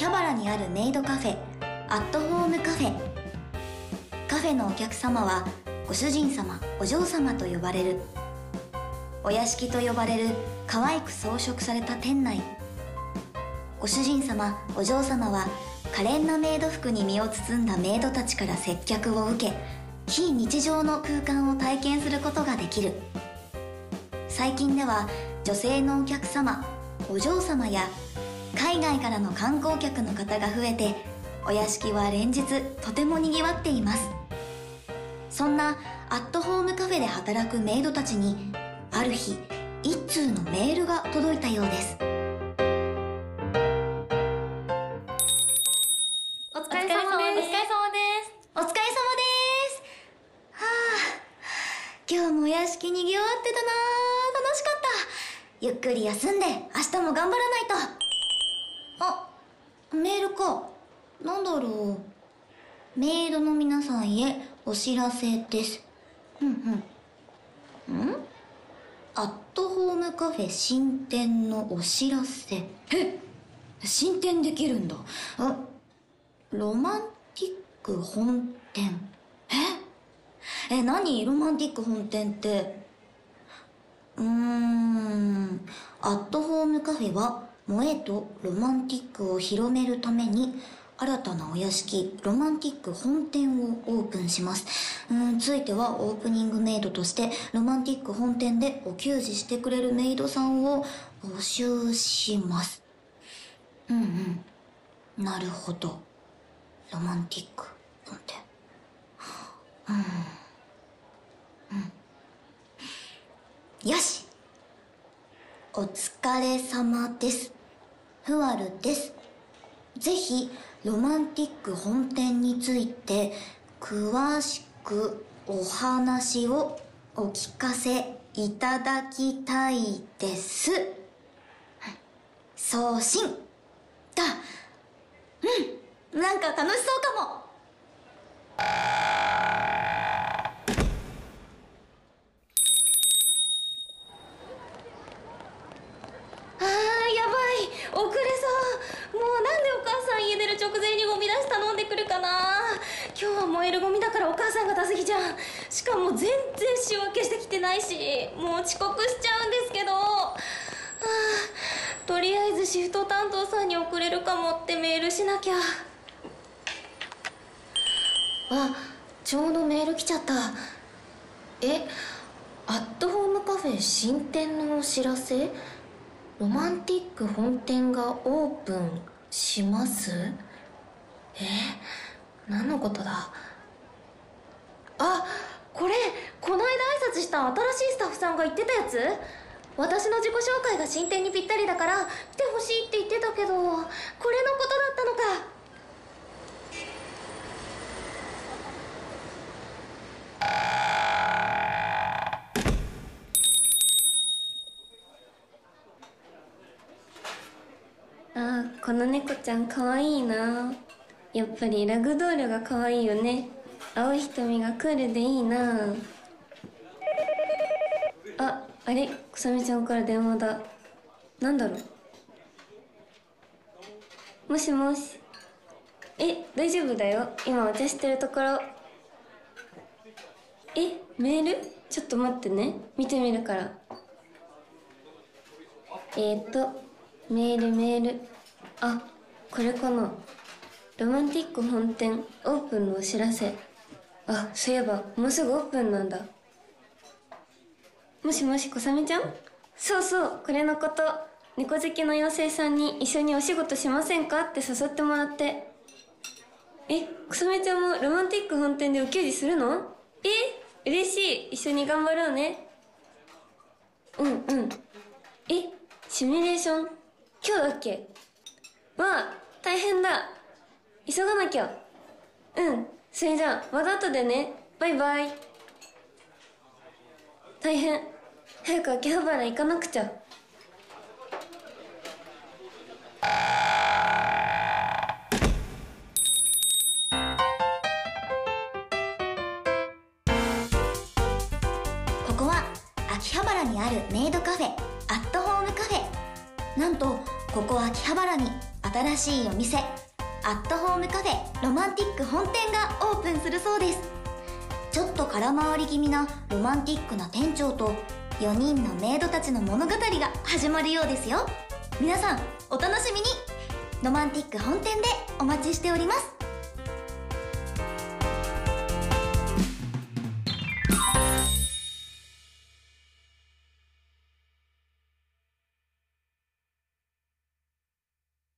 秋葉原にあるメイドカフェアットホームカフェ。カフェのお客様はご主人様お嬢様と呼ばれる。お屋敷と呼ばれる可愛く装飾された店内。ご主人様お嬢様は可憐なメイド服に身を包んだメイドたちから接客を受け非日常の空間を体験することができる。最近では女性のお客様お嬢様や海外からの観光客の方が増えてお屋敷は連日とてもにぎわっています。そんなアットホームカフェで働くメイドたちにある日一通のメールが届いたようです。お疲れ様です。お疲れ様です。お疲れ様です。はあ今日もお屋敷にぎわってたなあ楽しかった。ゆっくり休んで明日も頑張らないと。あメールか。なんだろう。メイドの皆さんへお知らせです。うんうん。ん？アットホームカフェ新店のお知らせ。え？新店できるんだ。あロマンティック本店。え？え何？ロマンティック本店って。うーん。アットホームカフェは萌えとロマンティックを広めるために新たなお屋敷ロマンティック本店をオープンします。うんついてはオープニングメイドとしてロマンティック本店でお給仕してくれるメイドさんを募集します。うんうん。なるほど。ロマンティック本店。よし。お疲れ様です。ふわるです。ぜひロマンティック本店について詳しくお話をお聞かせいただきたいです。送信。だ。うん。なんか楽しそうかもあーやばい遅れそう。もうなんでお母さん家出る直前にゴミ出し頼んでくるかな？今日は燃えるゴミだからお母さんが出す日じゃん。しかも全然仕分けしてきてないしもう遅刻しちゃうんですけど。あとりあえずシフト担当さんに送れるかもってメールしなきゃ。あちょうどメール来ちゃった。えアットホームカフェ新店のお知らせ？ロマンティック本店がオープンします？え？何のことだ？あこれこの間挨拶した新しいスタッフさんが言ってたやつ？私の自己紹介が進展にぴったりだから来てほしいって言ってたけどこれのことだったのかあーこの猫ちゃんかわいいな。やっぱりラグドールがかわいいよね。青い瞳がクールでいいな。ああれ？くさみちゃんから電話だ。なんだろう？もしもし。え大丈夫だよ。今お茶してるところ。えメール？ちょっと待ってね。見てみるから。えーと。メールメール。あこれかな。ロマンティック本店オープンのお知らせ。あそういえばもうすぐオープンなんだ。もしもしこさみちゃん？そうそうこれのこと。猫好きの妖精さんに一緒にお仕事しませんか？って誘ってもらって。えこさみちゃんもロマンティック本店でお給仕するの？え嬉しい。一緒に頑張ろうね。うんうん。えシミュレーション？今日だっけ？わあ大変だ。急がなきゃ。うんそれじゃあまた後でね。バイバイ。大変。早く秋葉原行かなくちゃ。ここは秋葉原にあるメイドカフェアットホームカフェ。なんとここ秋葉原に新しいお店アットホームカフェロマンティック本店がオープンするそうです。ちょっと空回り気味なロマンティックな店長と4人のメイドたちの物語が始まるようですよ。皆さんお楽しみに。ロマンティック本店でお待ちしております。